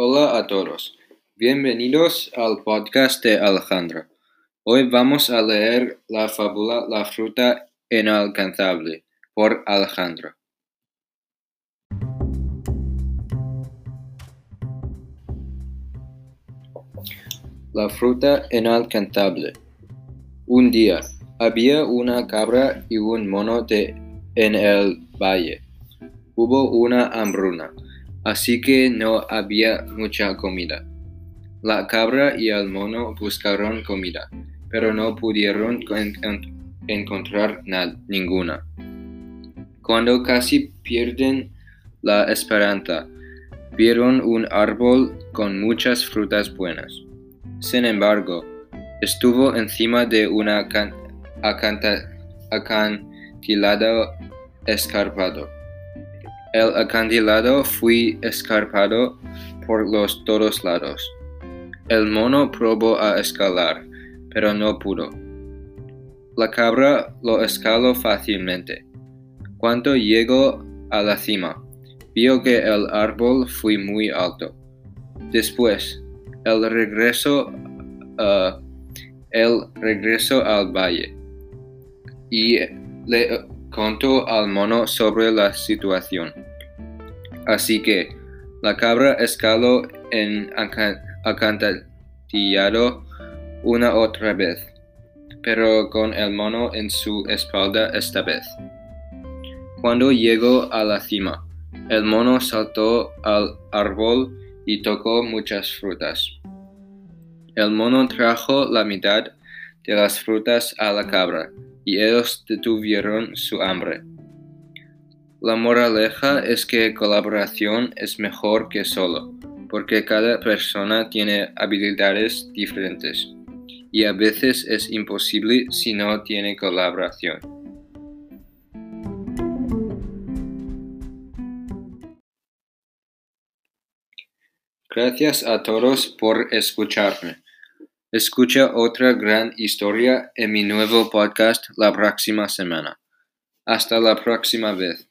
Hola a todos, bienvenidos al podcast de Alejandro. Hoy vamos a leer la fábula La fruta inalcanzable por Alejandro. La fruta inalcanzable. Un día había una cabra y un mono de, en el valle. Hubo una hambruna así que no había mucha comida. La cabra y el mono buscaron comida, pero no pudieron encontrar ninguna. Cuando casi pierden la esperanza, vieron un árbol con muchas frutas buenas. Sin embargo, estuvo encima de un acantilado escarpado el acantilado fue escarpado por los todos lados. El mono probó a escalar, pero no pudo. La cabra lo escaló fácilmente. Cuando llegó a la cima, vio que el árbol fue muy alto. Después, el regreso, uh, regreso al valle y le contó al mono sobre la situación. Así que la cabra escaló en acantilado una otra vez, pero con el mono en su espalda esta vez. Cuando llegó a la cima, el mono saltó al árbol y tocó muchas frutas. El mono trajo la mitad de las frutas a la cabra, y ellos detuvieron su hambre. La moraleja es que colaboración es mejor que solo, porque cada persona tiene habilidades diferentes y a veces es imposible si no tiene colaboración. Gracias a todos por escucharme. Escucha otra gran historia en mi nuevo podcast la próxima semana. Hasta la próxima vez.